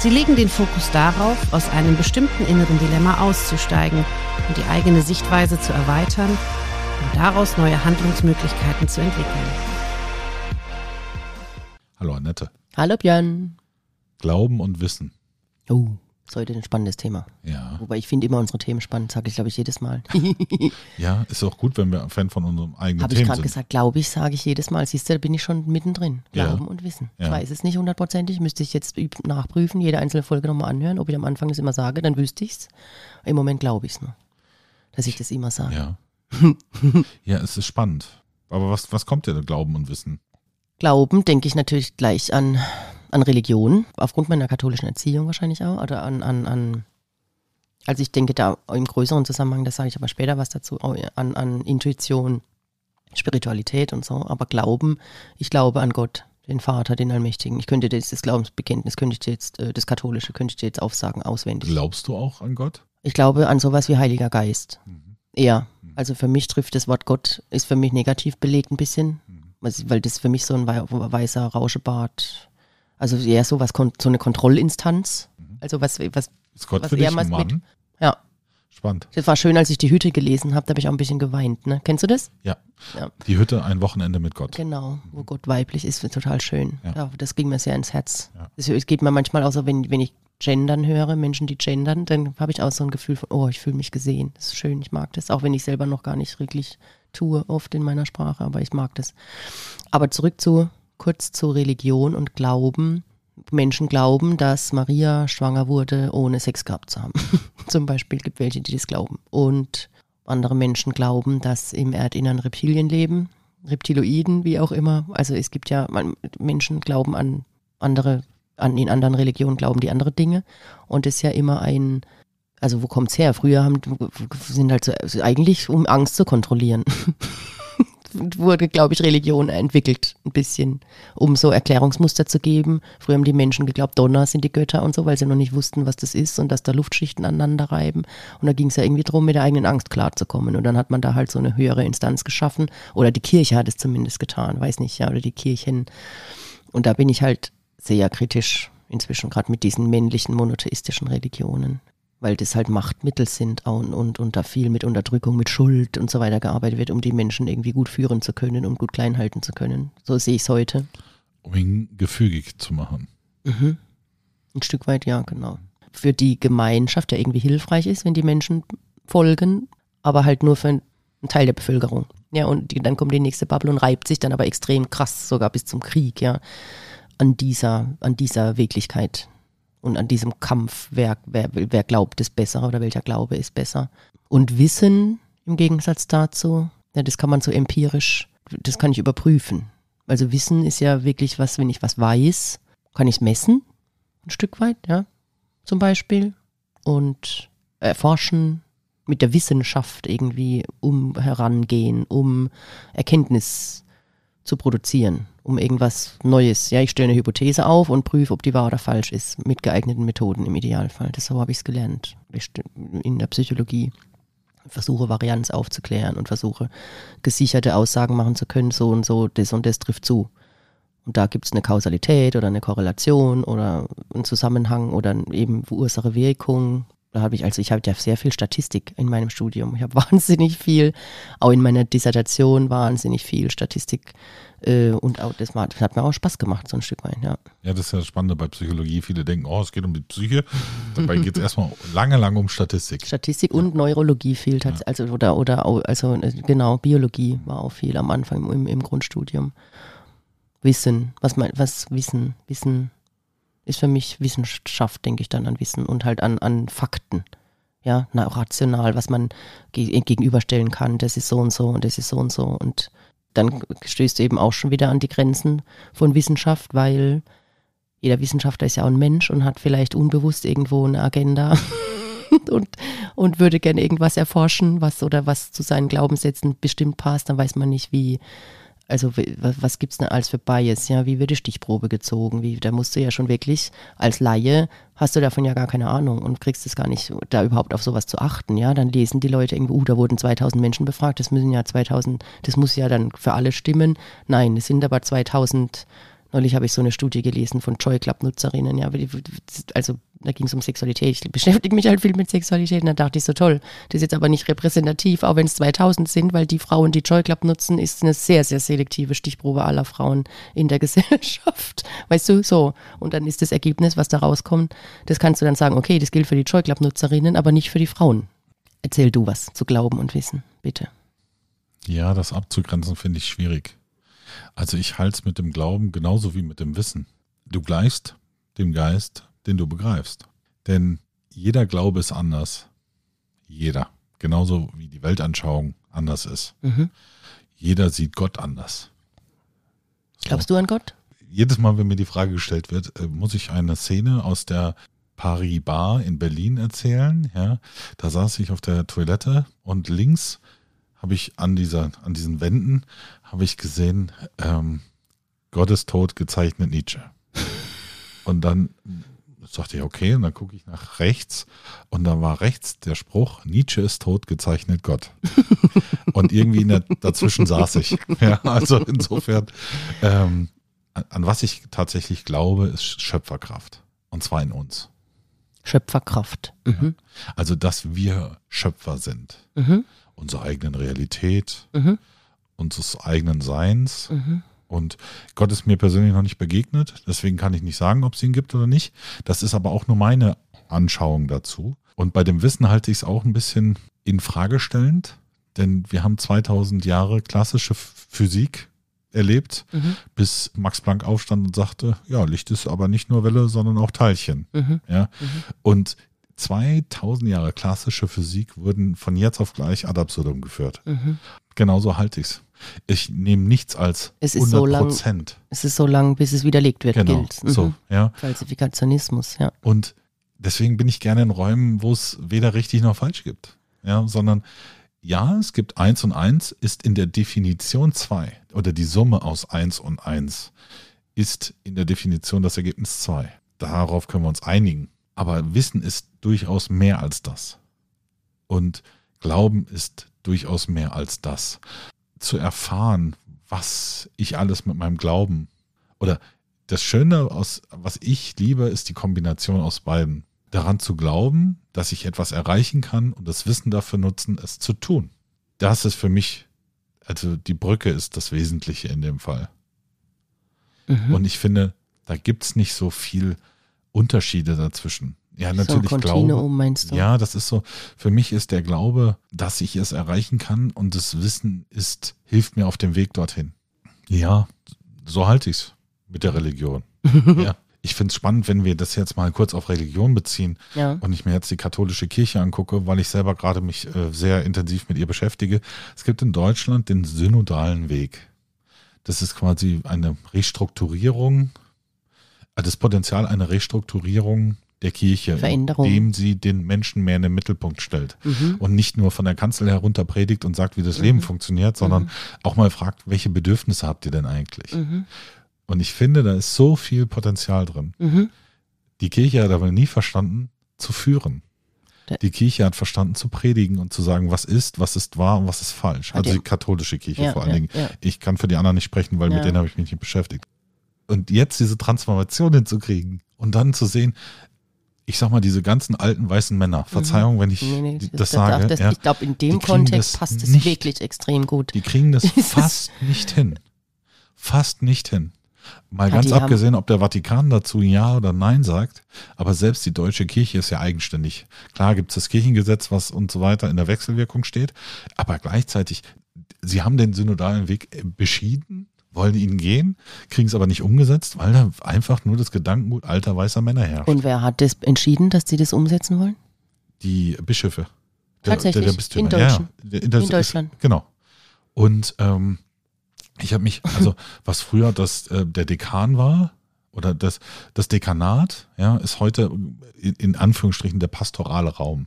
Sie legen den Fokus darauf, aus einem bestimmten inneren Dilemma auszusteigen und die eigene Sichtweise zu erweitern und daraus neue Handlungsmöglichkeiten zu entwickeln. Hallo Annette. Hallo Björn. Glauben und Wissen. Oh, ist heute ein spannendes Thema. Ja. Wobei ich finde immer unsere Themen spannend, sage ich glaube ich jedes Mal. Ja, ist auch gut, wenn wir Fan von unserem eigenen Habe ich Themen gerade sind. gesagt, glaube ich, sage ich jedes Mal. Siehst du, da bin ich schon mittendrin. Ja. Glauben und Wissen. Ich Ja. weiß es nicht hundertprozentig, müsste ich jetzt nachprüfen, jede einzelne Folge nochmal anhören, ob ich am Anfang das immer sage, dann wüsste ich es. Im Moment glaube ich es nur, dass ich das immer sage. Ja. ja, es ist spannend. Aber was, was kommt dir da Glauben und Wissen? Glauben denke ich natürlich gleich an, an Religion, aufgrund meiner katholischen Erziehung wahrscheinlich auch, oder an, an, an also ich denke da im größeren Zusammenhang, das sage ich aber später was dazu, an, an Intuition, Spiritualität und so, aber Glauben, ich glaube an Gott, den Vater, den Allmächtigen. Ich könnte das, das Glaubensbekenntnis, könnte ich jetzt, äh, das Katholische, könnte ich dir jetzt aufsagen, auswendig. Glaubst du auch an Gott? Ich glaube an sowas wie Heiliger Geist. Mhm. Ja, also für mich trifft das Wort Gott, ist für mich negativ belegt ein bisschen, Mhm. Also, weil das für mich so ein wei- weißer Rauschebart, also eher so was, so eine Kontrollinstanz. Also was, was, Ist Gott Was eher Mann? mit- ja. Spannend. Das war schön, als ich die Hüte gelesen habe, da habe ich auch ein bisschen geweint. Ne? Kennst du das? Ja. Ja. Die Hütte, ein Wochenende mit Gott. Genau, wo Gott weiblich ist, wird total schön. Ja. Das ging mir sehr ins Herz. Ja. Es, es geht mir manchmal auch so, wenn, wenn ich gendern höre, Menschen, die gendern, dann habe ich auch so ein Gefühl von, oh, ich fühle mich gesehen. Das ist schön, ich mag das, auch wenn ich selber noch gar nicht wirklich tue, oft in meiner Sprache, aber ich mag das. Aber zurück zu, kurz zu Religion und Glauben. Menschen glauben, dass Maria schwanger wurde, ohne Sex gehabt zu haben. Zum Beispiel gibt welche, die das glauben. Und andere Menschen glauben, dass im Erdinnern Reptilien leben, Reptiloiden, wie auch immer. Also es gibt ja, Menschen glauben an andere, an in anderen Religionen glauben die andere Dinge. Und es ist ja immer ein, also wo kommt's her? Früher haben, sind halt so, eigentlich um Angst zu kontrollieren. wurde, glaube ich, Religion entwickelt, ein bisschen, um so Erklärungsmuster zu geben. Früher haben die Menschen geglaubt, Donner sind die Götter und so, weil sie noch nicht wussten, was das ist und dass da Luftschichten aneinander reiben. Und da ging es ja irgendwie darum, mit der eigenen Angst klarzukommen. Und dann hat man da halt so eine höhere Instanz geschaffen. Oder die Kirche hat es zumindest getan, weiß nicht, ja, oder die Kirchen. Und da bin ich halt sehr kritisch inzwischen, gerade mit diesen männlichen monotheistischen Religionen weil das halt Machtmittel sind und, und, und da viel mit Unterdrückung, mit Schuld und so weiter gearbeitet wird, um die Menschen irgendwie gut führen zu können und gut klein halten zu können. So sehe ich es heute. Um ihn gefügig zu machen. Mhm. Ein Stück weit, ja, genau. Für die Gemeinschaft, der irgendwie hilfreich ist, wenn die Menschen folgen, aber halt nur für einen Teil der Bevölkerung. Ja, und die, dann kommt die nächste Bubble und reibt sich dann aber extrem krass, sogar bis zum Krieg, ja, an dieser, an dieser Wirklichkeit und an diesem Kampf, wer, wer, wer glaubt ist besser oder welcher Glaube ist besser. Und Wissen im Gegensatz dazu, ja, das kann man so empirisch, das kann ich überprüfen. Also Wissen ist ja wirklich was, wenn ich was weiß, kann ich es messen, ein Stück weit, ja, zum Beispiel. Und erforschen, mit der Wissenschaft irgendwie um herangehen, um Erkenntnis zu produzieren, um irgendwas Neues. Ja, ich stelle eine Hypothese auf und prüfe, ob die wahr oder falsch ist, mit geeigneten Methoden im Idealfall. Das so habe ich es gelernt in der Psychologie. Versuche Varianz aufzuklären und versuche gesicherte Aussagen machen zu können, so und so, das und das trifft zu. Und da gibt es eine Kausalität oder eine Korrelation oder einen Zusammenhang oder eben Ursache-Wirkung. Habe ich, also ich habe ja sehr viel Statistik in meinem Studium. Ich habe wahnsinnig viel, auch in meiner Dissertation wahnsinnig viel Statistik. Äh, und auch das, war, das hat mir auch Spaß gemacht, so ein Stück weit, ja. Ja, das ist ja das Spannende bei Psychologie. Viele denken, oh, es geht um die Psyche. Dabei geht es erstmal lange, lange um Statistik. Statistik und Neurologie fehlt halt, also oder oder also äh, genau Biologie war auch viel am Anfang im, im Grundstudium. Wissen, was mein, was Wissen, Wissen ist für mich Wissenschaft, denke ich dann an Wissen und halt an an Fakten, ja, na, rational, was man ge gegenüberstellen kann. Das ist so und so und das ist so und so. Und dann stößt du eben auch schon wieder an die Grenzen von Wissenschaft, weil jeder Wissenschaftler ist ja auch ein Mensch und hat vielleicht unbewusst irgendwo eine Agenda und, und würde gerne irgendwas erforschen, was oder was zu seinen Glaubenssätzen bestimmt passt, dann weiß man nicht, wie, also was gibt es denn als für Bias, ja, wie wird die Stichprobe gezogen, wie, da musst du ja schon wirklich als Laie, hast du davon ja gar keine Ahnung und kriegst es gar nicht, da überhaupt auf sowas zu achten, ja, dann lesen die Leute irgendwo, uh, da wurden 2000 Menschen befragt, das müssen ja 2000, das muss ja dann für alle stimmen, nein, es sind aber 2000 Neulich habe ich so eine Studie gelesen von Joy Club Nutzerinnen, ja, also da ging es um Sexualität. Ich beschäftige mich halt viel mit Sexualität und da dachte ich so toll. Das ist jetzt aber nicht repräsentativ, auch wenn es 2000 sind, weil die Frauen, die Joy Club nutzen, ist eine sehr, sehr selektive Stichprobe aller Frauen in der Gesellschaft. Weißt du, so. Und dann ist das Ergebnis, was da rauskommt, das kannst du dann sagen, okay, das gilt für die Joy Club Nutzerinnen, aber nicht für die Frauen. Erzähl du was zu Glauben und Wissen, bitte. Ja, das abzugrenzen finde ich schwierig. Also ich halte es mit dem Glauben genauso wie mit dem Wissen. Du gleichst dem Geist, den du begreifst. Denn jeder Glaube ist anders. Jeder. Genauso wie die Weltanschauung anders ist. Mhm. Jeder sieht Gott anders. So. Glaubst du an Gott? Jedes Mal, wenn mir die Frage gestellt wird, äh, muss ich eine Szene aus der Paris Bar in Berlin erzählen. Ja, da saß ich auf der Toilette und links habe ich an dieser, an diesen Wänden habe ich gesehen, ähm, Gottes Tod gezeichnet Nietzsche. Und dann sagte ich, okay, und dann gucke ich nach rechts und da war rechts der Spruch, Nietzsche ist tot, gezeichnet Gott. und irgendwie der, dazwischen saß ich. Ja, also insofern, ähm, an was ich tatsächlich glaube, ist Schöpferkraft. Und zwar in uns. Schöpferkraft. Mhm. Also, dass wir Schöpfer sind. Mhm unserer eigenen Realität, mhm. unseres eigenen Seins. Mhm. Und Gott ist mir persönlich noch nicht begegnet, deswegen kann ich nicht sagen, ob es ihn gibt oder nicht. Das ist aber auch nur meine Anschauung dazu. Und bei dem Wissen halte ich es auch ein bisschen in Frage stellend, denn wir haben 2000 Jahre klassische Physik erlebt, mhm. bis Max Planck aufstand und sagte, ja, Licht ist aber nicht nur Welle, sondern auch Teilchen. Mhm. Ja? Mhm. Und 2000 Jahre klassische Physik wurden von jetzt auf gleich ad absurdum geführt. Mhm. Genauso halte ich es. Ich nehme nichts als es ist 100 so lang, Es ist so lang, bis es widerlegt wird, genau, gilt. Mhm. So, ja. Falsifikationismus, ja. Und deswegen bin ich gerne in Räumen, wo es weder richtig noch falsch gibt. Ja, sondern ja, es gibt eins und eins, ist in der Definition zwei oder die Summe aus eins und eins ist in der Definition das Ergebnis zwei. Darauf können wir uns einigen. Aber Wissen ist durchaus mehr als das. Und Glauben ist durchaus mehr als das. Zu erfahren, was ich alles mit meinem Glauben oder das Schöne, aus, was ich liebe, ist die Kombination aus beiden. Daran zu glauben, dass ich etwas erreichen kann und das Wissen dafür nutzen, es zu tun. Das ist für mich, also die Brücke ist das Wesentliche in dem Fall. Mhm. Und ich finde, da gibt es nicht so viel Unterschiede dazwischen. Ja, natürlich so Glaube. meinst du? Ja, das ist so. Für mich ist der Glaube, dass ich es erreichen kann und das Wissen ist, hilft mir auf dem Weg dorthin. Ja, so halte ich es mit der Religion. ja. Ich finde es spannend, wenn wir das jetzt mal kurz auf Religion beziehen ja. und ich mir jetzt die katholische Kirche angucke, weil ich selber gerade mich äh, sehr intensiv mit ihr beschäftige. Es gibt in Deutschland den synodalen Weg. Das ist quasi eine Restrukturierung das Potenzial einer Restrukturierung der Kirche, indem sie den Menschen mehr in den Mittelpunkt stellt mhm. und nicht nur von der Kanzel herunter predigt und sagt, wie das mhm. Leben funktioniert, sondern mhm. auch mal fragt, welche Bedürfnisse habt ihr denn eigentlich? Mhm. Und ich finde, da ist so viel Potenzial drin. Mhm. Die Kirche hat aber nie verstanden zu führen. Die Kirche hat verstanden zu predigen und zu sagen, was ist, was ist wahr und was ist falsch. Also die katholische Kirche ja, vor allen ja, Dingen. Ja. Ich kann für die anderen nicht sprechen, weil mit denen habe ich mich nicht beschäftigt. Und jetzt diese Transformation hinzukriegen und dann zu sehen, ich sag mal, diese ganzen alten weißen Männer, Verzeihung, wenn ich nee, nee, das, das sage. Das, ja, ich glaube, in dem Kontext passt es wirklich extrem gut. Die kriegen das fast nicht hin. Fast nicht hin. Mal ja, ganz abgesehen, ob der Vatikan dazu Ja oder Nein sagt, aber selbst die deutsche Kirche ist ja eigenständig. Klar gibt es das Kirchengesetz, was und so weiter in der Wechselwirkung steht, aber gleichzeitig, sie haben den synodalen Weg beschieden wollen ihn gehen, kriegen es aber nicht umgesetzt, weil da einfach nur das Gedankengut alter weißer Männer herrscht. Und wer hat das entschieden, dass sie das umsetzen wollen? Die Bischöfe. Der, Tatsächlich, der, der in, Deutschland. Ja, in, in Deutschland. Ist, genau. Und ähm, ich habe mich, also was früher das äh, der Dekan war oder das, das Dekanat, ja, ist heute in, in Anführungsstrichen der pastorale Raum.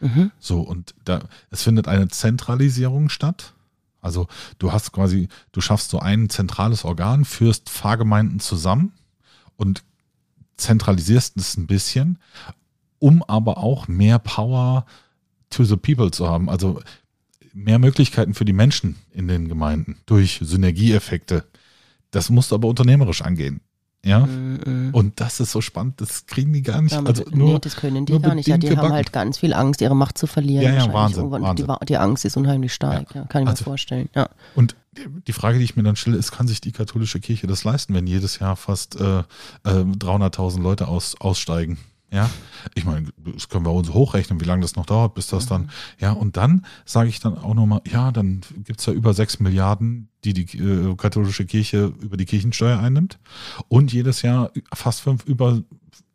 Mhm. So, und da, es findet eine Zentralisierung statt. Also du hast quasi, du schaffst so ein zentrales Organ, führst Pfarrgemeinden zusammen und zentralisierst es ein bisschen, um aber auch mehr Power to the people zu haben. Also mehr Möglichkeiten für die Menschen in den Gemeinden durch Synergieeffekte. Das musst du aber unternehmerisch angehen. Ja. Mhm. Und das ist so spannend, das kriegen die gar nicht. Ja, also nee, nur, das können die gar nicht. Ja, die bedingt haben gebacken. halt ganz viel Angst, ihre Macht zu verlieren. Ja, ja. Wahnsinn, Wahnsinn. Die, die Angst ist unheimlich stark, ja. kann ich Also- mir vorstellen. Ja. Und die Frage, die ich mir dann stelle, ist, kann sich die katholische Kirche das leisten, wenn jedes Jahr fast äh, äh, 300.000 Leute aus, aussteigen? Ja, ich meine, können wir uns hochrechnen, wie lange das noch dauert, bis das dann, ja, und dann sage ich dann auch nochmal, ja, dann gibt's ja über 6 Milliarden, die die äh, katholische Kirche über die Kirchensteuer einnimmt und jedes Jahr fast fünf, über,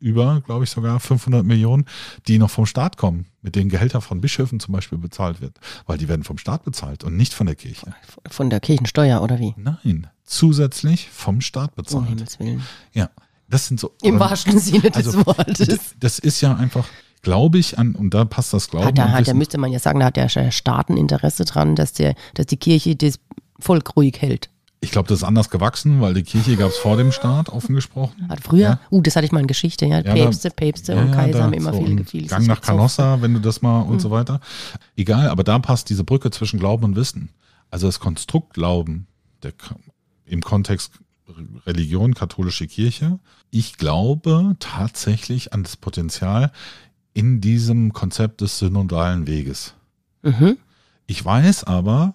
über, glaube ich sogar 500 Millionen, die noch vom Staat kommen, mit denen Gehälter von Bischöfen zum Beispiel bezahlt wird, weil die werden vom Staat bezahlt und nicht von der Kirche. Von der Kirchensteuer oder wie? Nein, zusätzlich vom Staat Um bezahlt. Himmels Willen. ja, das sind so. Im wahrsten Sinne des also, Wortes. Das ist ja einfach, glaube ich, an, und da passt das Glauben. Hat, da, hat, müsste man ja sagen, da hat der Staat ein Interesse dran, dass, der, dass die Kirche das Volk ruhig hält. ich glaube, das ist anders gewachsen, weil die Kirche gab es vor dem Staat, offen gesprochen. Hat früher, Ja. uh, das hatte ich mal in Geschichte, ja. Ja, Päpste, Päpste Ja, und Kaiser da haben immer so viel, viel Gang nach Canossa, wenn du das mal und Mhm. so weiter. Egal, aber da passt diese Brücke zwischen Glauben und Wissen. Also das Konstrukt Glauben, der, im Kontext Religion, katholische Kirche. Ich glaube tatsächlich an das Potenzial in diesem Konzept des synodalen Weges. Mhm. Ich weiß aber,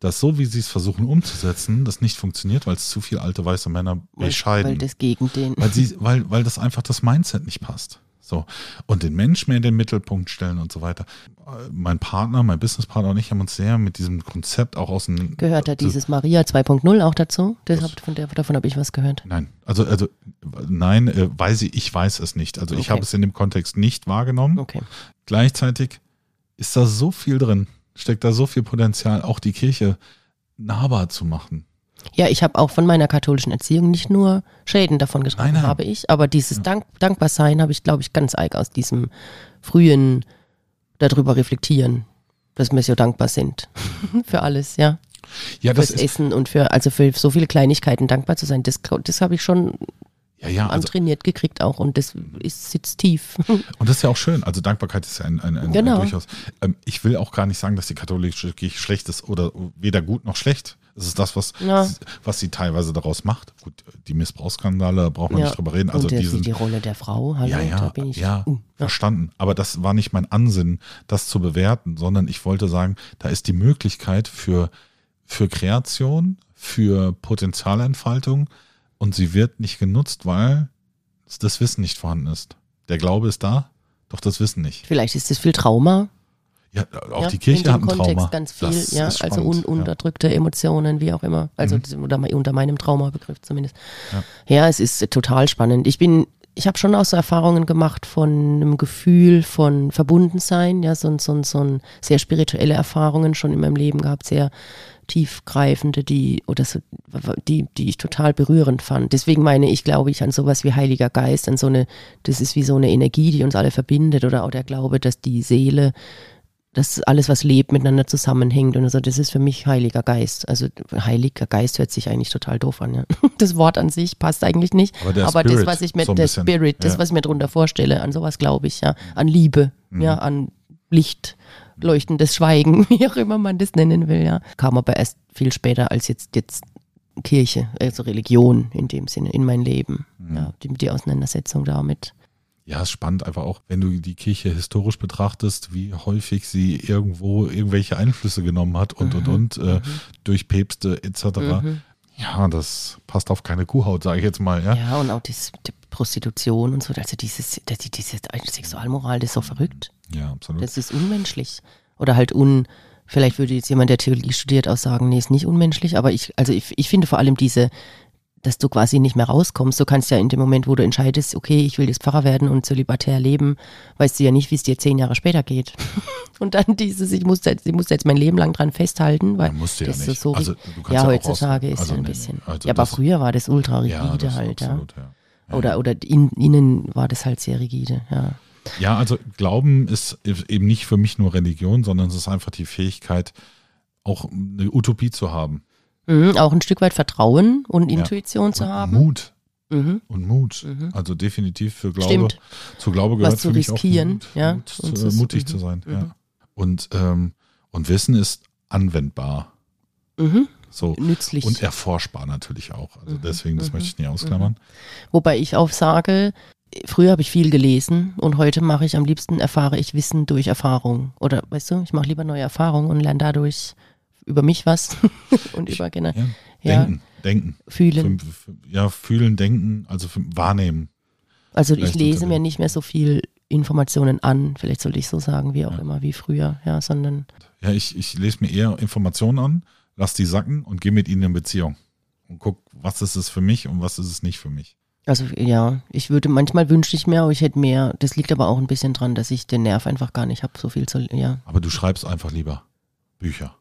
dass so wie sie es versuchen umzusetzen, das nicht funktioniert, weil es zu viele alte weiße Männer bescheiden. weil das gegen den. Weil, sie, weil, weil das einfach das Mindset nicht passt. So. Und den Mensch mehr in den Mittelpunkt stellen und so weiter. Äh, Mein Partner, mein Businesspartner und ich haben uns sehr mit diesem Konzept auch aus dem. Gehört da so- dieses Maria 2.0 auch dazu? Das von der, davon habe ich was gehört. Nein, also, also nein, äh, weiß ich, ich weiß es nicht. Also ich Okay. habe es in dem Kontext nicht wahrgenommen. Okay. Gleichzeitig ist da so viel drin, steckt da so viel Potenzial, auch die Kirche nahbar zu machen. Ja, ich habe auch von meiner katholischen Erziehung nicht nur Schäden davon getragen, Nein, nein. habe ich, aber dieses Dank, Dankbarsein habe ich, glaube ich, ganz arg aus diesem frühen darüber reflektieren, dass wir so dankbar sind für alles, ja. Ja, das Fürs ist, Essen und für, also für so viele Kleinigkeiten dankbar zu sein, das, das habe ich schon ja, ja, also, antrainiert gekriegt auch und das ist, sitzt tief. und das ist ja auch schön. Also Dankbarkeit ist ja ein, ein, ein, Genau. ein durchaus. Ähm, ich will auch gar nicht sagen, dass die katholische Kirche schlecht ist oder weder gut noch schlecht. Es ist das, was, Ja. was sie teilweise daraus macht. Gut, die Missbrauchsskandale, da braucht man Ja. nicht drüber reden. Also und der, die wie sind die Rolle der Frau, hallo, Ja, da ja, bin ich. ja, uh, verstanden. Aber das war nicht mein Ansinnen, das zu bewerten, sondern ich wollte sagen, da ist die Möglichkeit für, für Kreation, für Potenzialentfaltung und sie wird nicht genutzt, weil das Wissen nicht vorhanden ist. Der Glaube ist da, doch das Wissen nicht. Vielleicht ist das viel Trauma. Ja, auch ja, die Kirche hat ein Kontext Trauma. ganz viel, Das ja, also spannend, un ja. unterdrückte Emotionen, wie auch immer. Also Mhm. unter, unter meinem Traumabegriff zumindest. Ja. Ja. es ist total spannend. Ich bin, ich habe schon auch so Erfahrungen gemacht von einem Gefühl von Verbundensein, ja, so, so, so sehr spirituelle Erfahrungen schon in meinem Leben gehabt, sehr tiefgreifende, die oder so, die, die ich total berührend fand. Deswegen meine ich, glaube ich, an sowas wie Heiliger Geist, an so eine, das ist wie so eine Energie, die uns alle verbindet, oder auch der Glaube, dass die Seele dass alles, was lebt, miteinander zusammenhängt und so, das ist für mich Heiliger Geist. Also Heiliger Geist hört sich eigentlich total doof an. Ja. Das Wort an sich passt eigentlich nicht. Aber das, Spirit, was ich mir, so der bisschen, Spirit, das, ja. was ich mir darunter vorstelle, an sowas glaube ich, ja. An Liebe, Mhm. ja, an Licht, leuchtendes Schweigen, wie auch immer man das nennen will, ja. Kam aber erst viel später als jetzt, jetzt Kirche, also Religion in dem Sinne, in mein Leben. Mhm. Ja, die, die Auseinandersetzung damit. Ja, ist spannend einfach auch, wenn du die Kirche historisch betrachtest, wie häufig sie irgendwo irgendwelche Einflüsse genommen hat und und und äh, durch Päpste etc. Mhm. Ja, das passt auf keine Kuhhaut, sage ich jetzt mal. Ja, Ja, und auch das, die Prostitution und so, also dieses, das, diese Sexualmoral, das ist so verrückt. ja absolut. Das ist unmenschlich. Oder halt un, vielleicht würde jetzt jemand, der Theologie studiert, auch sagen, nee, ist nicht unmenschlich, aber ich, also ich, ich finde vor allem diese, dass du quasi nicht mehr rauskommst. Du kannst ja in dem Moment, wo du entscheidest, okay, ich will jetzt Pfarrer werden und zölibatär leben, weißt du ja nicht, wie es dir zehn Jahre später geht. und dann dieses, ich muss jetzt, ich muss jetzt mein Leben lang dran festhalten, weil Ja, musst du ja das nicht. so, Also, ja, ja heutzutage ist also, ja ein nee, bisschen. Also ja, aber früher war das ultra rigide ja, halt, ja. absolut, ja. Oder, oder in, innen war das halt sehr rigide, ja. Ja, also Glauben ist eben nicht für mich nur Religion, sondern es ist einfach die Fähigkeit, auch eine Utopie zu haben. Mhm, auch ein Stück weit Vertrauen und Ja. Intuition zu Und haben. Mut. Mhm. Und Mut. Mhm. Also definitiv für Glaube. Stimmt. Zu Glaube Was gehört zu für mich riskieren, Mut, ja, Mut zu, zu- mutig mhm, zu sein. mhm. Ja. Und, ähm, und Wissen ist anwendbar. Mhm. So. Nützlich. Und erforschbar natürlich auch. Also Mhm, deswegen, das mhm, möchte ich nicht ausklammern. Wobei ich auch sage, früher habe ich viel gelesen und heute mache ich am liebsten, erfahre ich Wissen durch Erfahrung. Oder weißt du, ich mache lieber neue Erfahrungen und lerne dadurch über mich was und über genau, Ja. ja, Denken, denken. fühlen. Für, für, ja, fühlen, denken, also für, wahrnehmen. Also ich vielleicht lese unter mir nicht mehr so viel Informationen an, vielleicht sollte ich so sagen, wie auch Ja. immer, wie früher, ja, sondern Ja, ich, ich lese mir eher Informationen an, lass die sacken und gehe mit ihnen in Beziehung. Und guck, was ist es für mich und was ist es nicht für mich. Also ja, ich würde, manchmal wünschte ich mir, aber ich hätte mehr. Das liegt aber auch ein bisschen dran, dass ich den Nerv einfach gar nicht habe, so viel zu, ja. Aber du schreibst einfach lieber Bücher.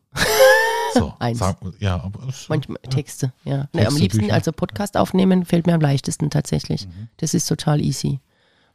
So, Eins. Sag, ja, aber Manchmal ja. Texte, ja. Texte, am liebsten, Bücher. also Podcast aufnehmen, fällt mir am leichtesten tatsächlich. Mhm. Das ist total easy.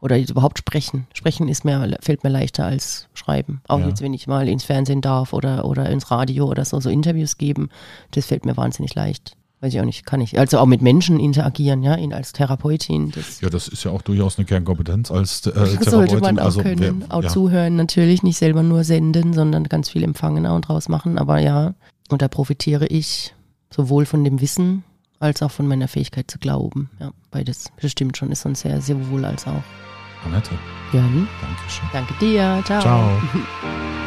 Oder überhaupt sprechen. Sprechen ist mir, fällt mir leichter als schreiben. Auch Ja. jetzt, wenn ich mal ins Fernsehen darf oder, oder ins Radio oder so, so Interviews geben, das fällt mir wahnsinnig leicht. Weiß ich auch nicht, kann ich. Also auch mit Menschen interagieren, ja, ihn als Therapeutin. Das Ja, das ist ja auch durchaus eine Kernkompetenz als äh, sollte Therapeutin. man auch also, können. wer- auch ja. zuhören natürlich, nicht selber nur senden, sondern ganz viel empfangen und draus machen. Aber ja, und da profitiere ich sowohl von dem Wissen als auch von meiner Fähigkeit zu glauben. Ja, beides bestimmt schon ist uns sehr, sehr wohl als auch. Annette, Jörn, danke schön. danke dir. Ciao. Ciao.